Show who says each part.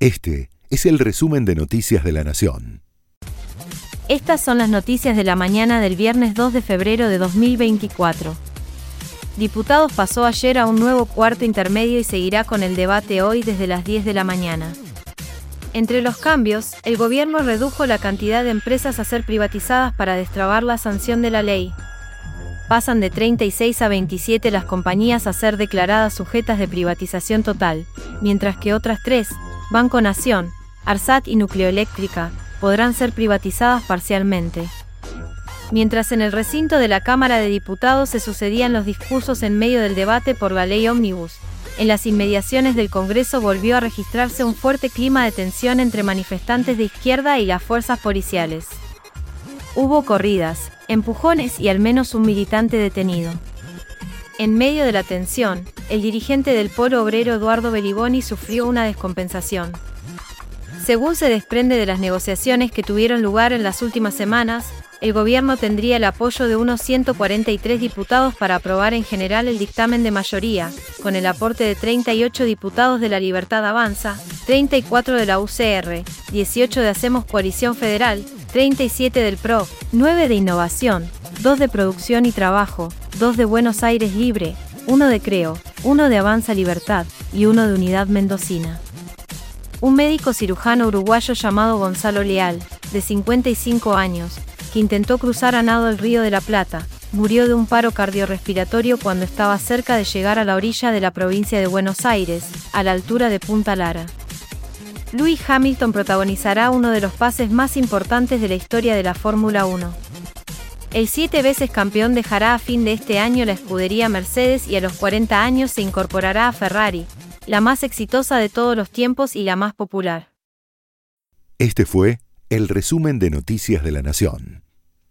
Speaker 1: Este es el resumen de Noticias de la Nación.
Speaker 2: Estas son las noticias de la mañana del viernes 2 de febrero de 2024. Diputados pasó ayer a un nuevo cuarto intermedio y seguirá con el debate hoy desde las 10 de la mañana. Entre los cambios, el gobierno redujo la cantidad de empresas a ser privatizadas para destrabar la sanción de la ley. Pasan de 36 a 27 las compañías a ser declaradas sujetas de privatización total, mientras que otras tres, Banco Nación, Arsat y Nucleoeléctrica, podrán ser privatizadas parcialmente. Mientras en el recinto de la Cámara de Diputados se sucedían los discursos en medio del debate por la ley ómnibus, en las inmediaciones del Congreso volvió a registrarse un fuerte clima de tensión entre manifestantes de izquierda y las fuerzas policiales. Hubo corridas, empujones y al menos un militante detenido. En medio de la tensión, el dirigente del polo obrero Eduardo Beliboni sufrió una descompensación. Según se desprende de las negociaciones que tuvieron lugar en las últimas semanas, el gobierno tendría el apoyo de unos 143 diputados para aprobar en general el dictamen de mayoría, con el aporte de 38 diputados de la Libertad Avanza, 34 de la UCR, 18 de Hacemos Coalición Federal, 37 del PRO, 9 de Innovación, 2 de Producción y Trabajo, 2 de Buenos Aires Libre, 1 de Creo, 1 de Avanza Libertad y 1 de Unidad Mendocina. Un médico cirujano uruguayo llamado Gonzalo Leal, de 55 años, que intentó cruzar a nado el río de la Plata, murió de un paro cardiorrespiratorio cuando estaba cerca de llegar a la orilla de la provincia de Buenos Aires, a la altura de Punta Lara. Louis Hamilton protagonizará uno de los pases más importantes de la historia de la Fórmula 1. El siete veces campeón dejará a fin de este año la escudería Mercedes y a los 40 años se incorporará a Ferrari, la más exitosa de todos los tiempos y la más popular.
Speaker 1: Este fue el resumen de Noticias de la Nación.